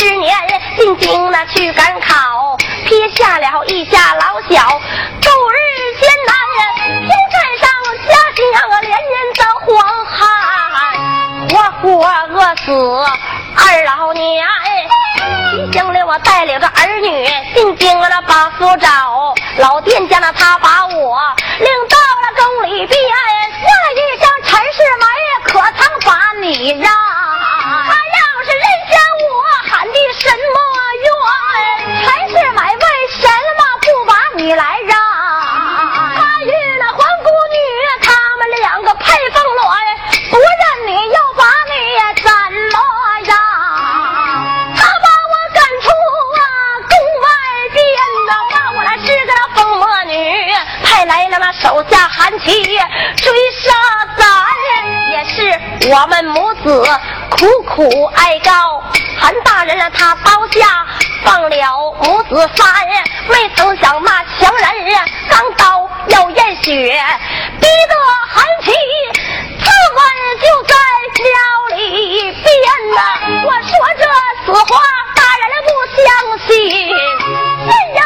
之年进京那去赶考，撇下了一家老小，度日艰难。平山上家乡连年的荒旱，活活饿死二老娘。提醒了我带领着儿女进京了把夫找，老店家呢他把我领到了宫里边，画了一张陈世美，可曾把你让？韩琦追杀咱，也是我们母子苦苦哀告。韩大人让，他刀下放了母子三人，没曾想那强人啊，钢刀要验血，逼得韩琦自刎就在庙里边呐。我说这此话，大人不相信，任有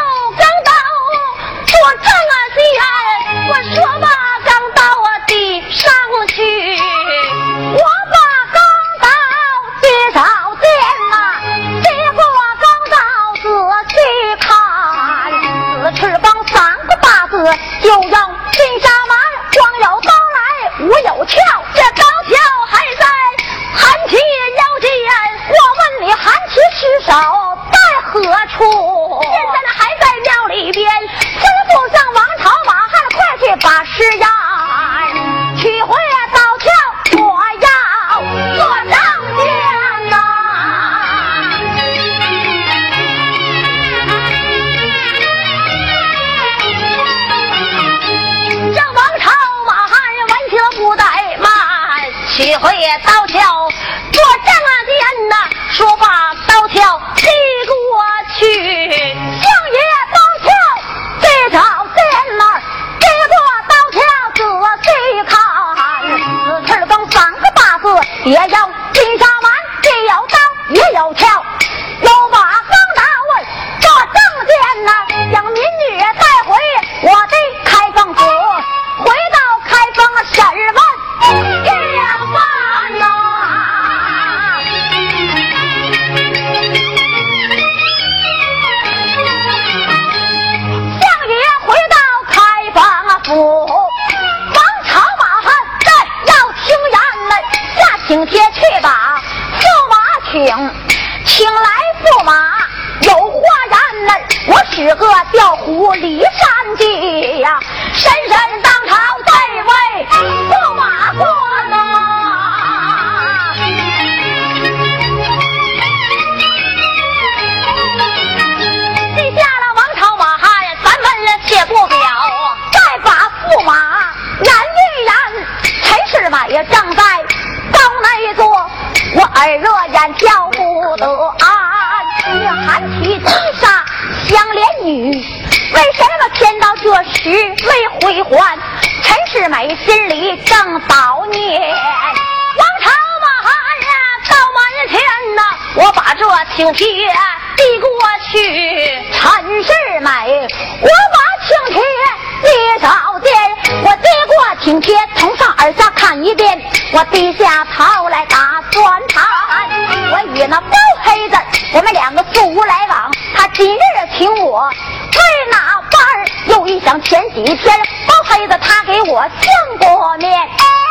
我们两个素无来往，他今日请我为哪般？又一想前几天包黑子他给我见过面，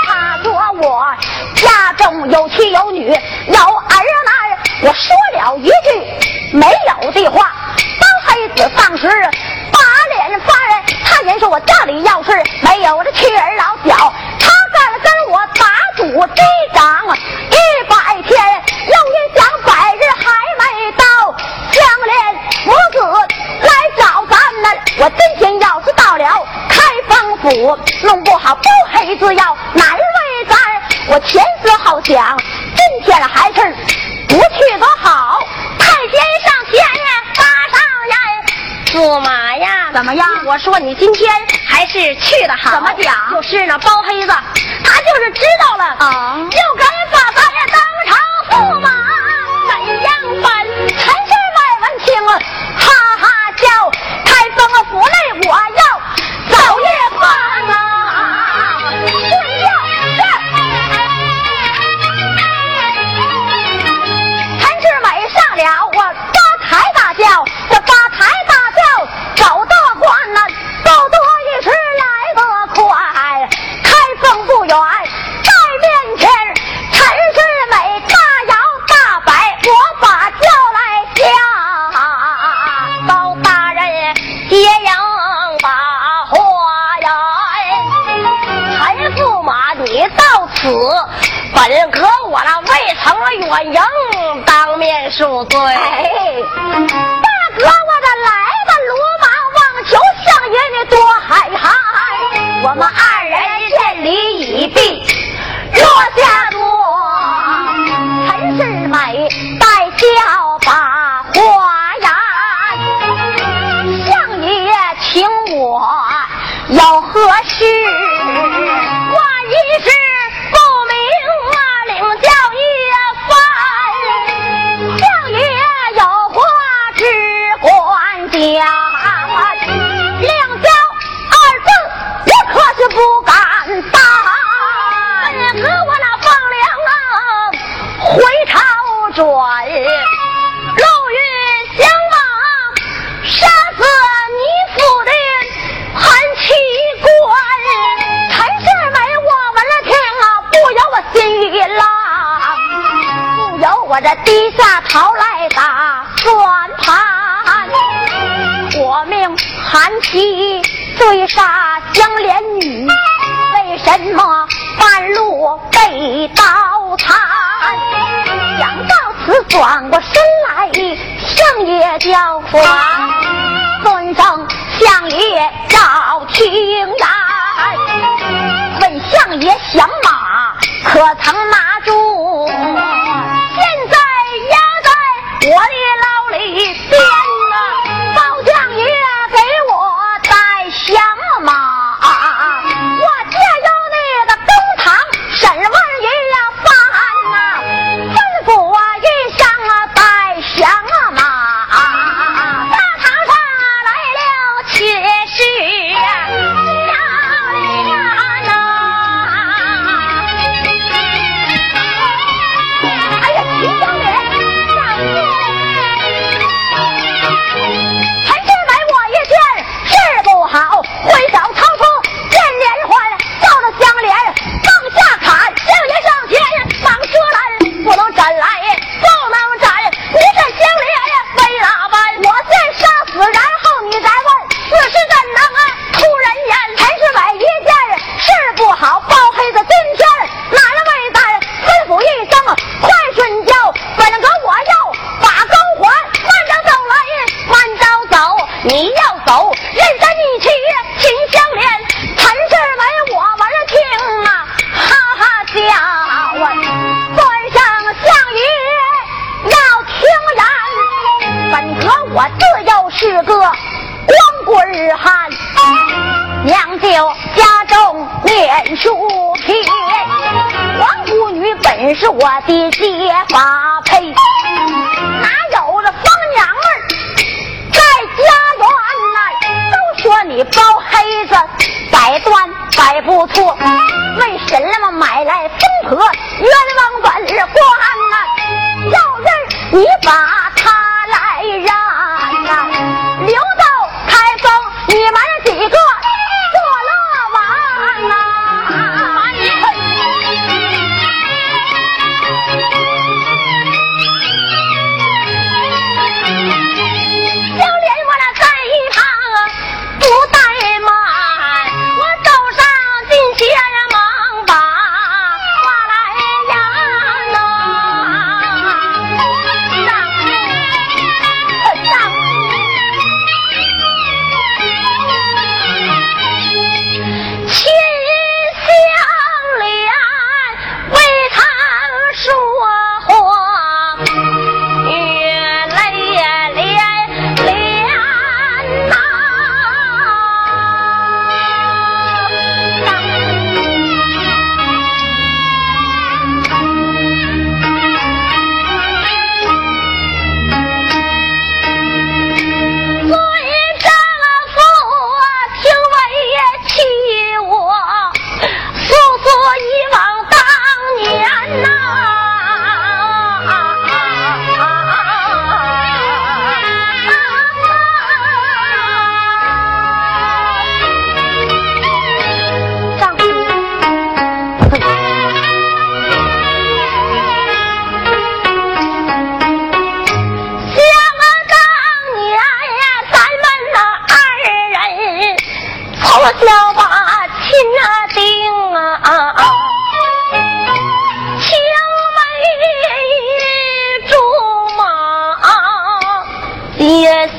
他说我家中有妻有女有儿男，我说了一句没有的话，包黑子当时把脸翻，他人说我家里要是没有这妻儿老小，他敢跟我打赌这仗府弄不好包黑子要难为咱。我前思后想今天还是不去的好。太监上天呀八上呀驸马呀？怎么样我说你今天还是去的好怎么讲？就是呢包黑子他就是知道了啊又敢把咱我这低下头来打算盘，我命韩琦追杀江莲女，为什么半路被刀砍？想到此，转过身来，相爷叫唤，尊声相爷赵青丹，问相爷响马可曾拿住？我的老李家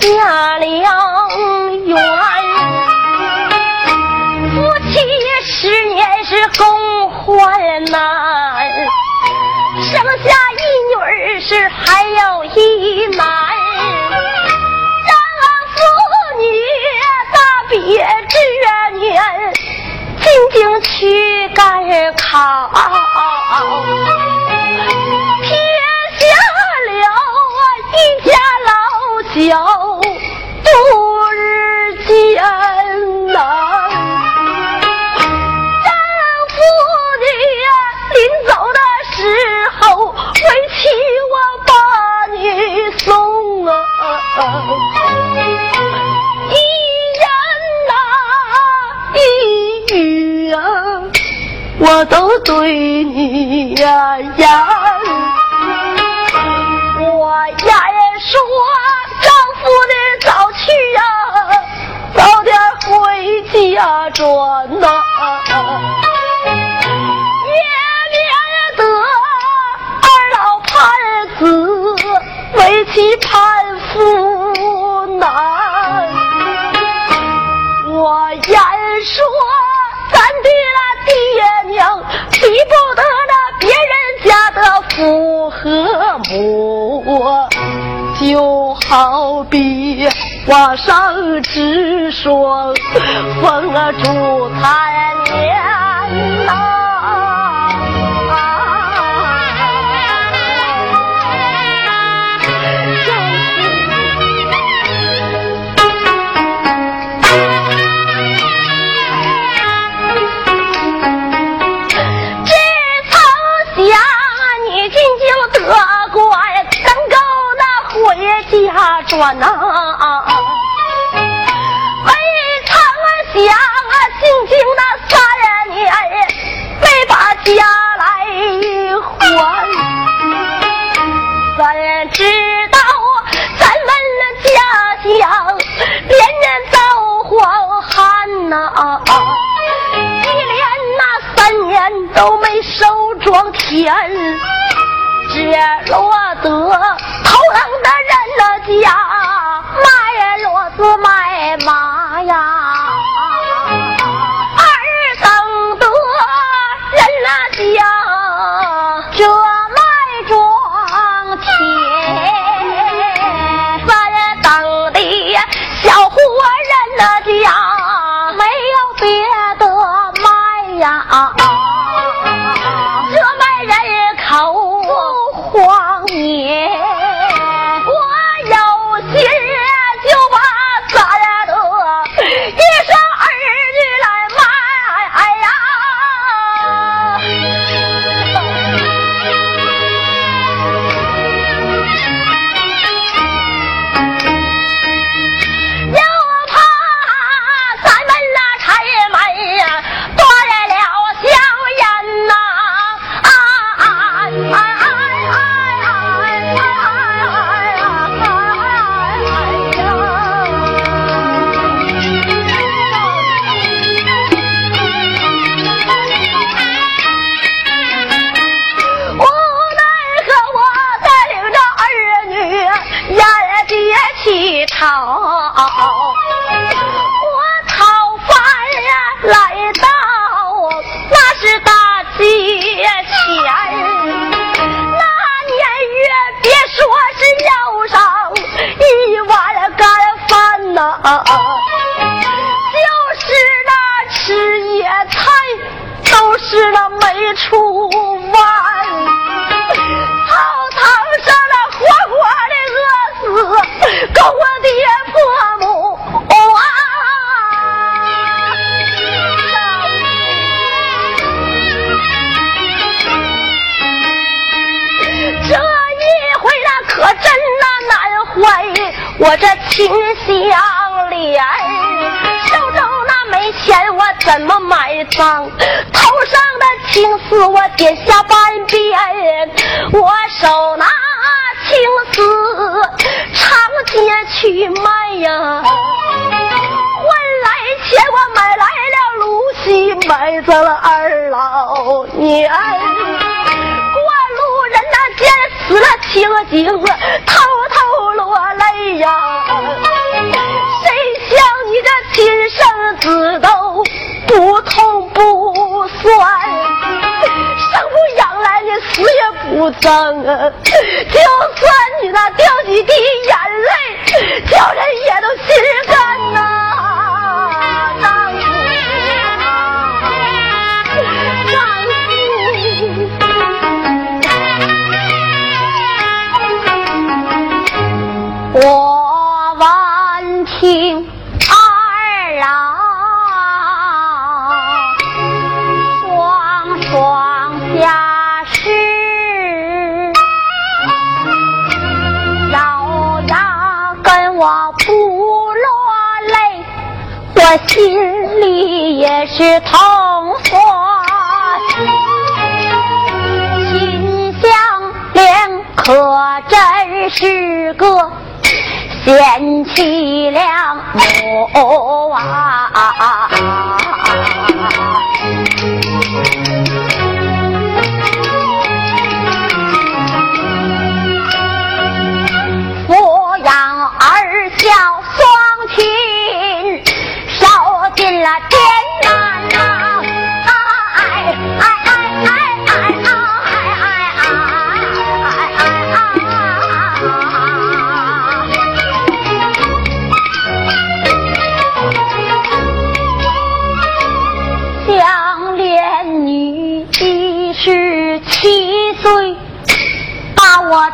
下了缘，夫妻十年是共患难，生下一女儿是还有一男。别之年，进京去赶考，撇下了一家老小日艰难。丈夫的临走的时候，为妻我把你送啊。我都对你呀呀，家转呐，也免得二老盼子为妻盼夫难。我言说咱的爹娘。比不得那别人家的父和母，就好比我上只霜，风儿烛残年呐。家转呐，未曾想啊，进京那三年没把家来还，怎知道咱们那家乡连年遭荒旱呐，一连那三年都没收庄田，这落得头疼的人。家卖骡子卖马呀，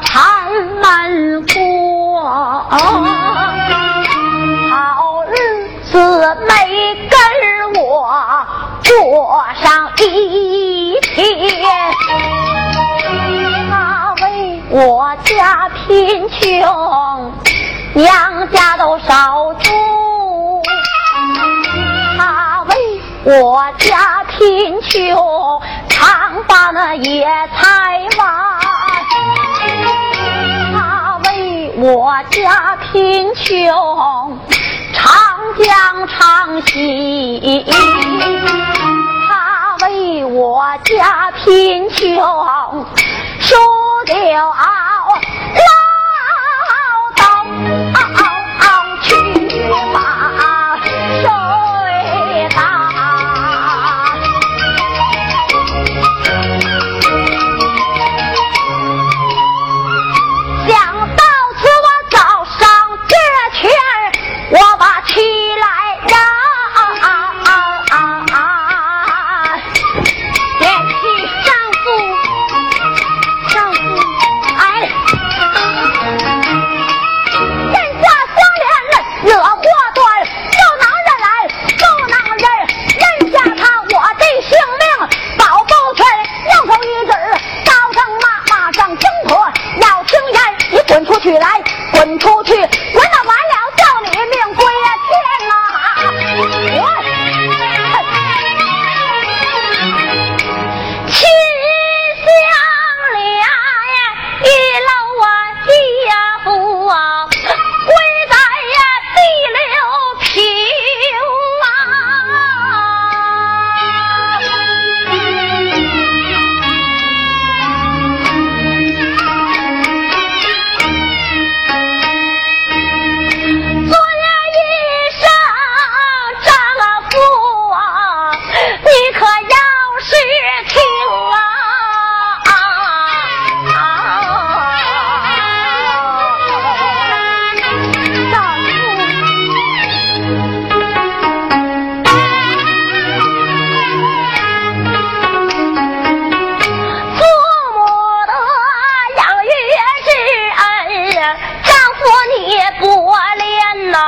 他们过好日子，没跟我过上一天。他为我家贫穷，娘家都少住。他为我家贫穷，常把那野菜挖。我家贫穷长江长西他为我家贫穷输掉唠叨去吧。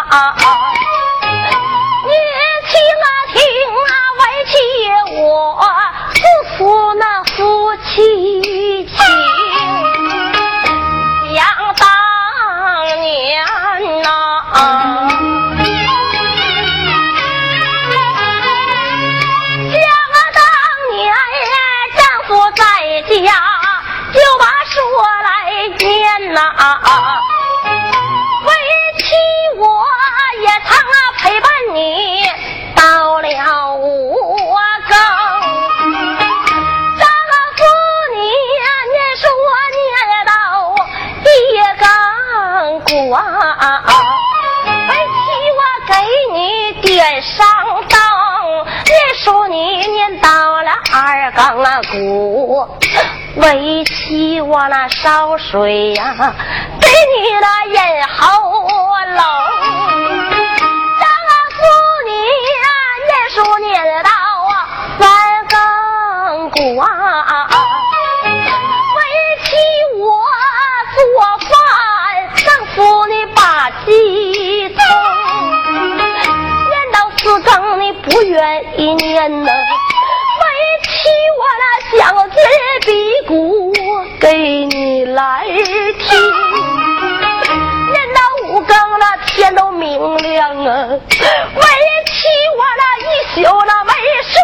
啊啊我那烧水呀，给你那咽喉咙，让妇女啊念书念到啊三更鼓啊，为妻我做饭，让妇女把鸡蒸，念到四更你不愿意念呢。我那相思的鼓给你来听，念到五更了天都明亮啊，为妻我了一宿了没睡，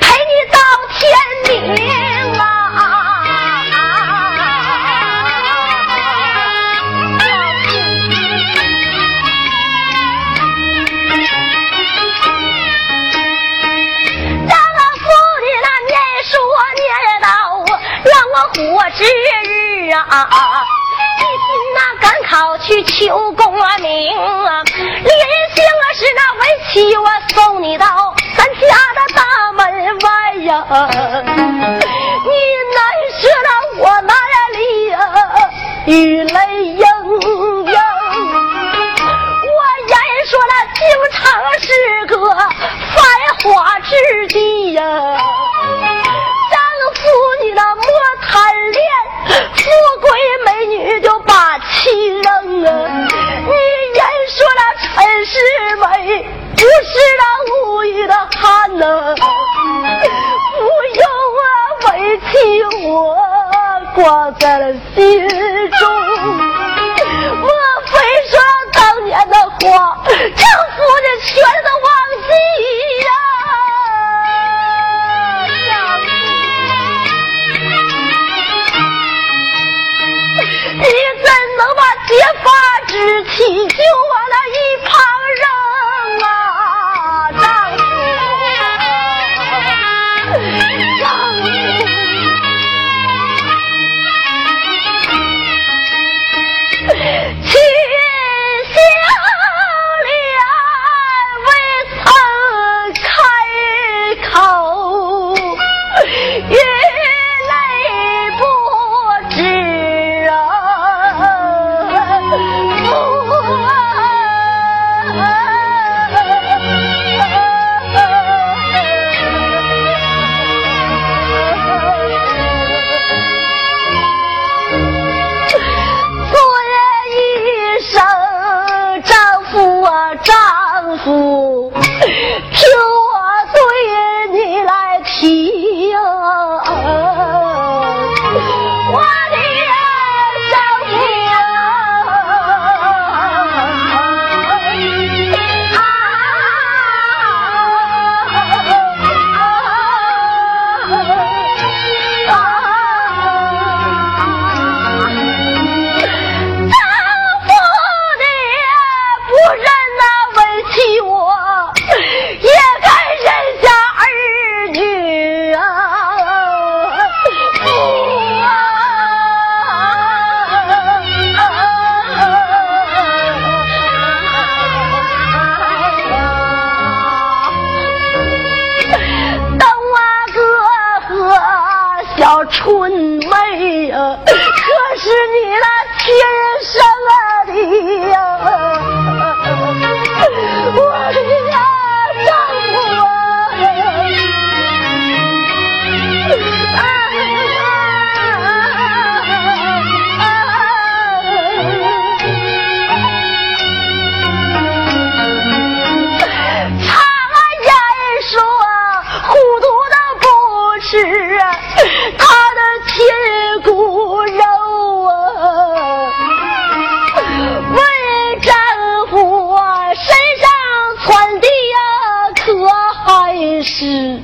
陪你到天明。过之日啊，一心那赶考去求功名啊，临行啊是那为妻我送你到咱家的大门外呀，你难舍那我哪里呀，雨泪盈盈，我言说那京城是个繁华之地呀。贵美女就把气扔啊！你言说那陈世美不是那无语的汉呐，不用啊为妻我挂在了心中。莫非说当年的话，丈夫的全都忘记结发之气就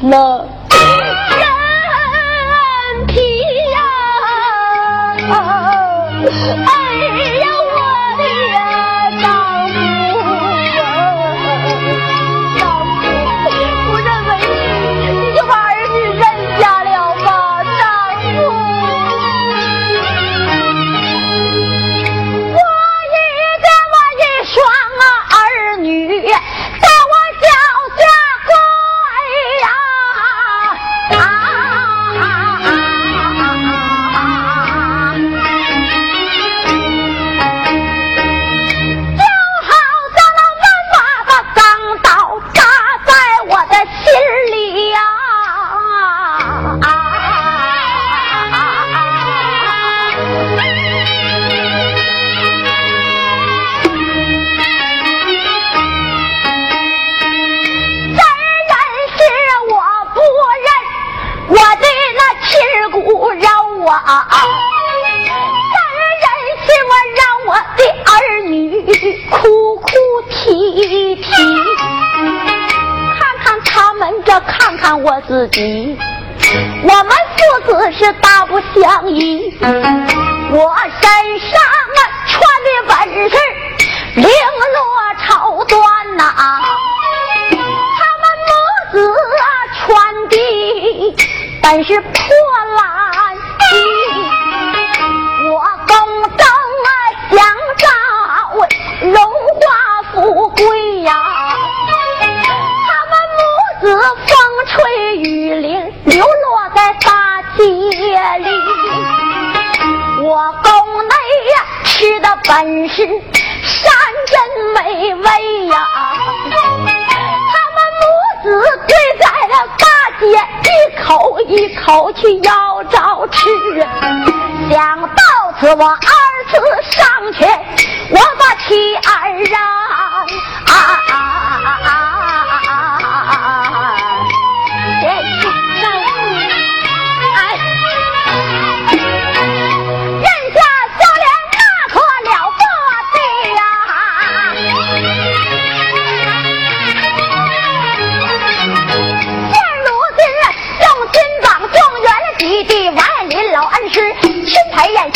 啊。我们父子是大不相依，我身上啊穿的本事绫罗绸缎呐，他们母子啊穿的本是破是山珍美味呀，他们母子跪在了大街，一口一口去要着吃。想到此，我二次上前，我把妻儿啊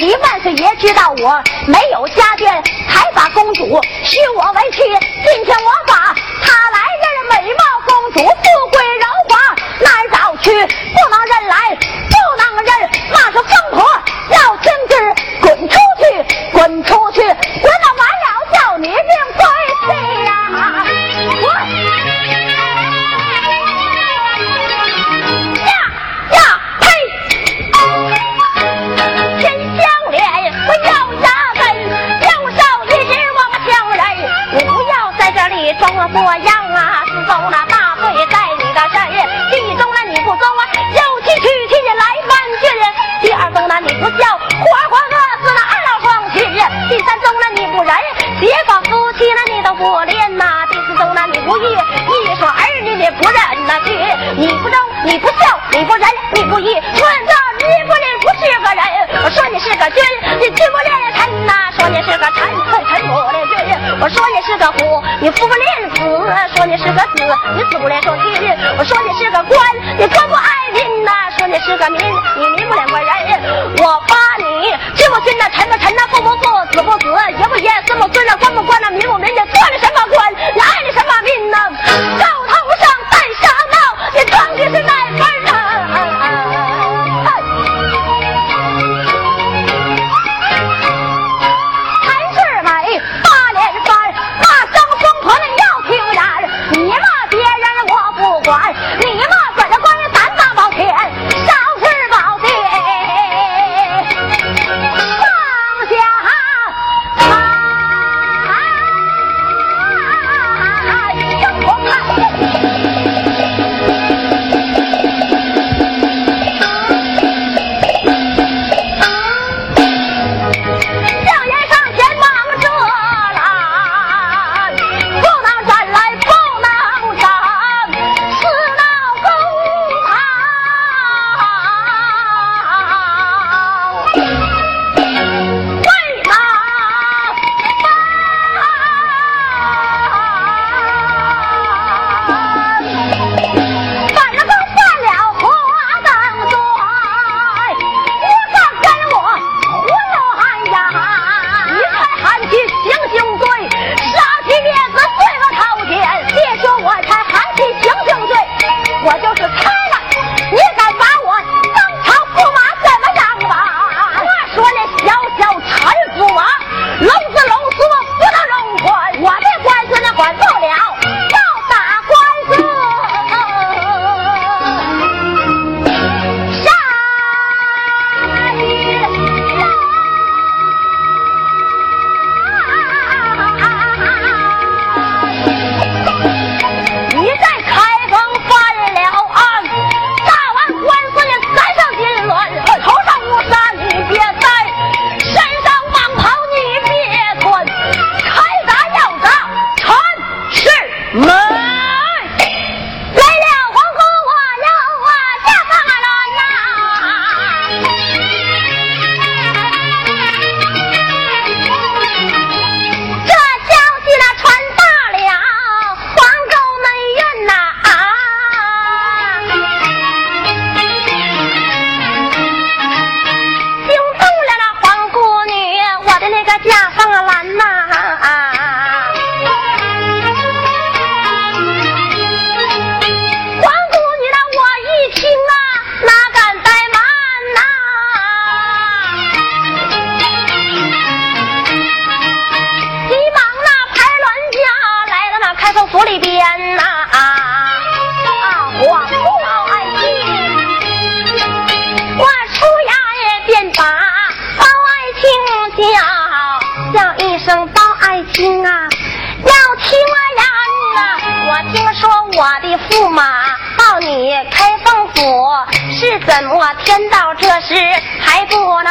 一，万岁爷知道我没有家眷，才把公主许我为妻。今天我把她来认为美貌公主，不义，论到你不仁不是个人。我说你是个君，你君不练臣呐；说你是个臣，臣不练君。我说你是个虎，你父不练子；说你是个子，你子不练说君。我说你是个官，你官不爱民呐；说你是个民，你民不恋官人。我把你君不君呐，臣不臣呐，父不父，子不子，爷不爷，孙不孙呐，官不官呐，民不民，你做的什么官？你爱的什么民呐？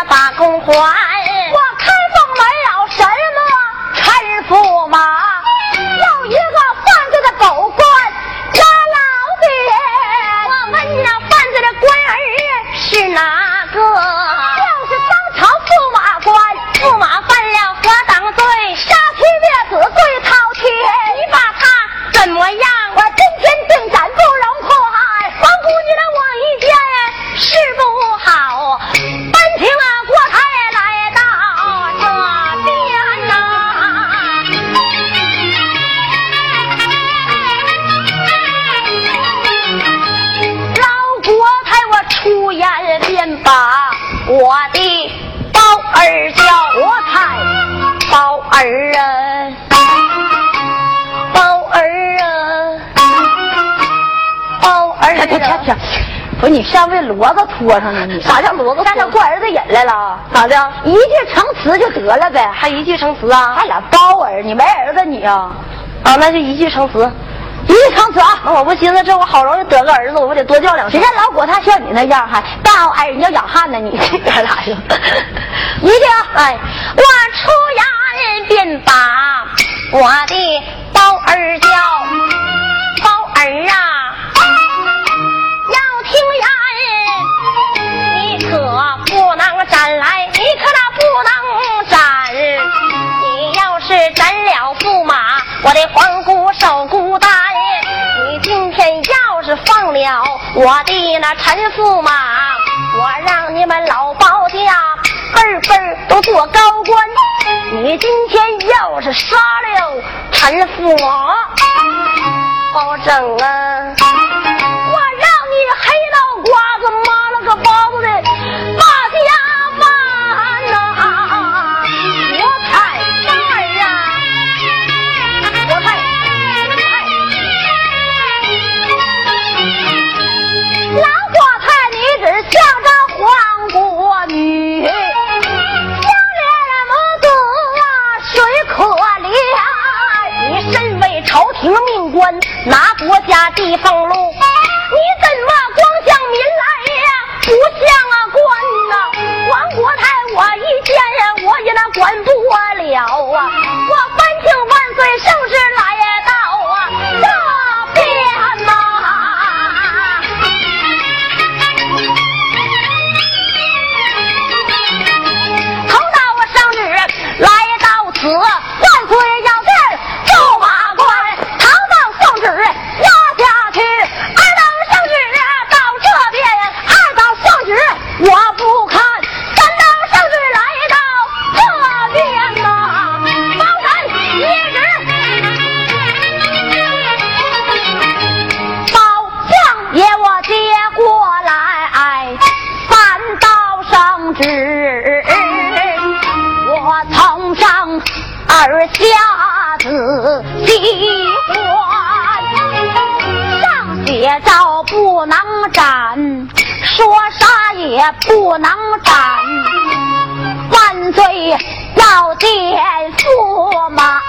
把公还？不是你上为骡子拖上呢？你啥叫骡子干上过儿子瘾来了？咋的？一句成词就得了呗，还一句成词啊？还俩包儿，你没儿子你啊？啊，那就一句成词。一句成词啊！那我不寻思这我好容易得个儿子，我不得多叫两声？谁家老果他像你那样还包儿，你要养汉呢？你这哥俩呀！一句啊！哎，我出衙便把我的包儿叫，包儿啊，能斩来，你可那不能斩。你要是斩了驸马，我的皇姑守孤单。你今天要是放了我的那陈驸马，我让你们老包家辈辈都做高官。你今天要是杀了陈驸马，包拯啊，我让你黑脑瓜子家地俸禄，要见驸马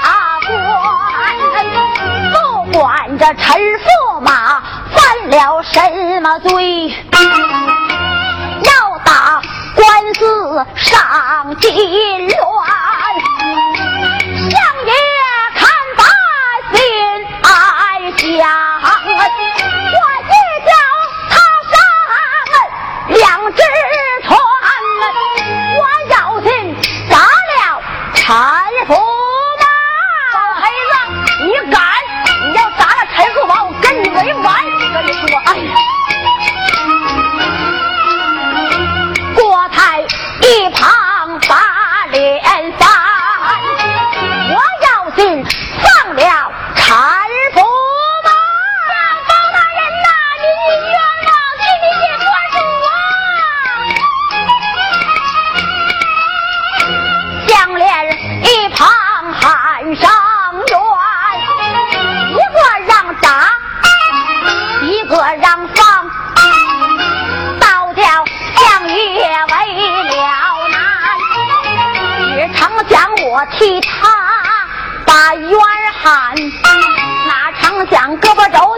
官。不管这陈驸马犯了什么罪，要打官司上金銮。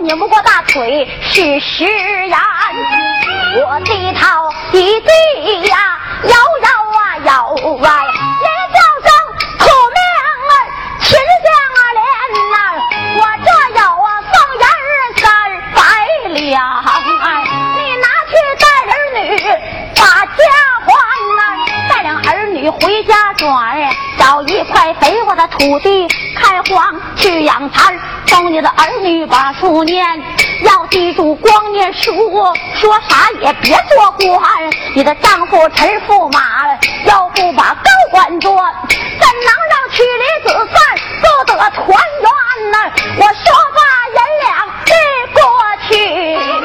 拧不过大腿是实言。我低头一低呀，摇摇啊摇啊，回家转，找一块肥沃的土地开荒去养蚕，帮你的儿女把书念。要记住，光念书说啥也别做官。你的丈夫陈驸马要不把高官做，怎能让妻离子散不得团圆呢？我说罢，银两递过去。